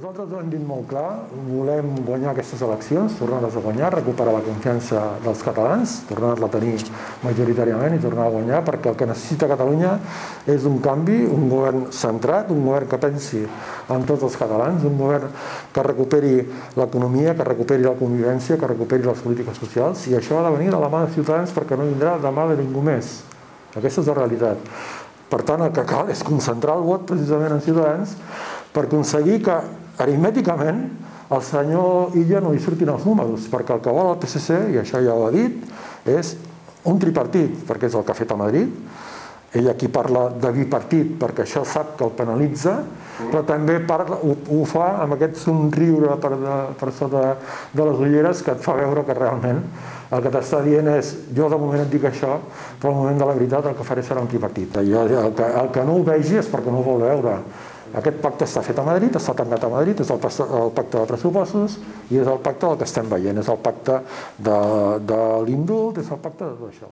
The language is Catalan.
Nosaltres ho hem dit molt clar, volem guanyar aquestes eleccions, tornar-les a guanyar, recuperar la confiança dels catalans, tornar-la a tenir majoritàriament i tornar a guanyar, perquè el que necessita Catalunya és un canvi, un govern centrat, un govern que pensi en tots els catalans, un govern que recuperi l'economia, que recuperi la convivència, que recuperi les polítiques socials, i això ha de venir de la mà de Ciutadans perquè no vindrà de mà de ningú més. Aquesta és la realitat. Per tant, el que cal és concentrar el vot precisament en Ciutadans per aconseguir que aritmèticament al senyor Illa no li surtin els números, perquè el que vol el PSC, i això ja ho ha dit, és un tripartit, perquè és el que ha fet a Madrid, ell aquí parla de bipartit perquè això sap que el penalitza, però també parla, ho, ho fa amb aquest somriure per, de, per sota de les ulleres que et fa veure que realment el que t'està dient és jo de moment et dic això, però al moment de la veritat el que faré serà un tripartit. Jo, el, que, el que no ho vegi és perquè no ho vol veure. Aquest pacte està fet a Madrid, està tancat a Madrid, és el, pacte de pressupostos i és el pacte del que estem veient, és el pacte de, de l'indult, és el pacte de tot això.